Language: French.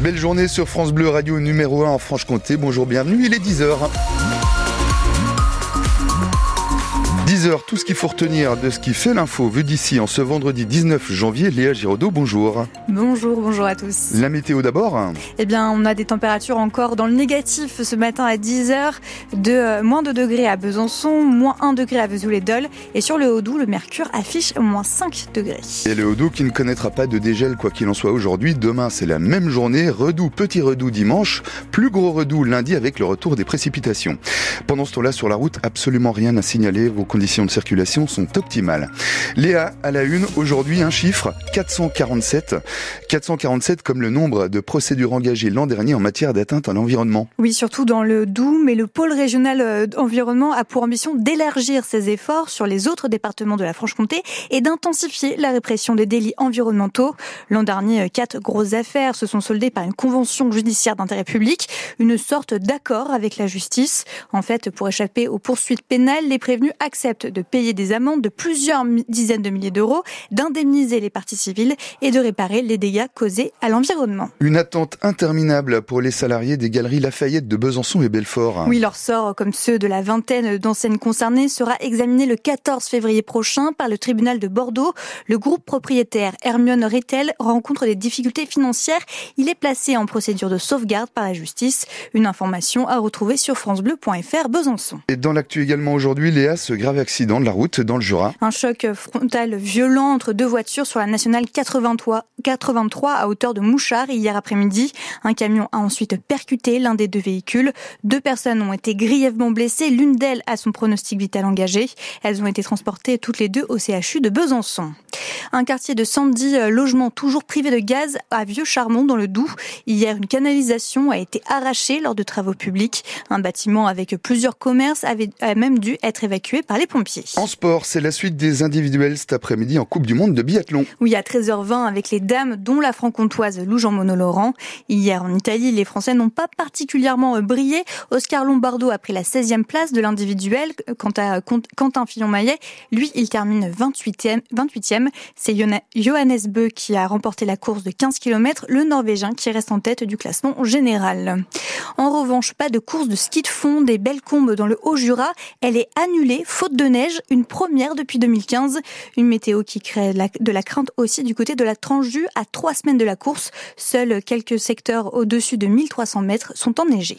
Belle journée sur France Bleu Radio numéro 1 en Franche-Comté. Bonjour, bienvenue, il est 10h. 10h, tout ce qu'il faut retenir de ce qui fait l'info vu d'ici en ce vendredi 19 janvier. Léa Giraudot, bonjour. Bonjour, bonjour à tous. La météo d'abord Eh bien, on a des températures encore dans le négatif ce matin à 10h, de euh, moins 2 degrés à Besançon, moins 1 degré à Vesoul-et-Dole, et sur le Haut-Doubs, le mercure affiche moins 5 degrés. Et le Haut-Doubs qui ne connaîtra pas de dégel quoi qu'il en soit aujourd'hui. Demain, c'est la même journée. Redoux, petit redoux dimanche, plus gros redoux lundi avec le retour des précipitations. Pendant ce temps-là, sur la route, absolument rien à signaler. Vos conditions de circulation sont optimales. Léa, à la une, aujourd'hui, un chiffre, 447. 447 comme le nombre de procédures engagées l'an dernier en matière d'atteinte à l'environnement. Oui, surtout dans le Doubs, mais le pôle régional euh, environnement a pour ambition d'élargir ses efforts sur les autres départements de la Franche-Comté et d'intensifier la répression des délits environnementaux. L'an dernier, quatre grosses affaires se sont soldées par une convention judiciaire d'intérêt public, une sorte d'accord avec la justice. En fait, pour échapper aux poursuites pénales, les prévenus acceptent de payer des amendes de plusieurs dizaines de milliers d'euros, d'indemniser les parties civiles et de réparer les dégâts causés à l'environnement. Une attente interminable pour les salariés des galeries Lafayette de Besançon et Belfort. Oui, leur sort, comme ceux de la vingtaine d'enseignes concernées, sera examiné le 14 février prochain par le tribunal de Bordeaux. Le groupe propriétaire Hermione Retail rencontre des difficultés financières. Il est placé en procédure de sauvegarde par la justice. Une information à retrouver sur francebleu.fr Besançon. Et dans l'actu également aujourd'hui, Léa, ce grave accident de la route dans le Jura. Un choc frontal violent entre deux voitures sur la nationale 83, 83 à hauteur de Mouchard hier après-midi. Un camion a ensuite percuté l'un des deux véhicules. Deux personnes ont été grièvement blessées. L'une d'elles a son pronostic vital engagé. Elles ont été transportées toutes les deux au CHU de Besançon. Un quartier de 110 euh, logements toujours privés de gaz à Vieux-Charmont dans le Doubs. Hier, une canalisation a été arrachée lors de travaux publics. Un bâtiment avec plusieurs commerces avait a même dû être évacué par les pompiers. En sport, c'est la suite des individuels cet après-midi en Coupe du Monde de biathlon. Oui, à 13h20 avec les dames, dont la franc-comtoise Lou Jean Monod Laurent. Hier en Italie, les Français n'ont pas particulièrement euh, brillé. Oscar Lombardo a pris la 16e place de l'individuel. Quant à Quentin Fillon-Maillet, lui, il termine 28e. 28e. C'est Johannes Beu qui a remporté la course de 15 km, le Norvégien qui reste en tête du classement général. En revanche, pas de course de ski de fond des belles combes dans le Haut-Jura. Elle est annulée, faute de neige, une première depuis 2015. Une météo qui crée de la crainte aussi du côté de la Tranche-Du à trois semaines de la course. Seuls quelques secteurs au-dessus de 1300 mètres sont enneigés.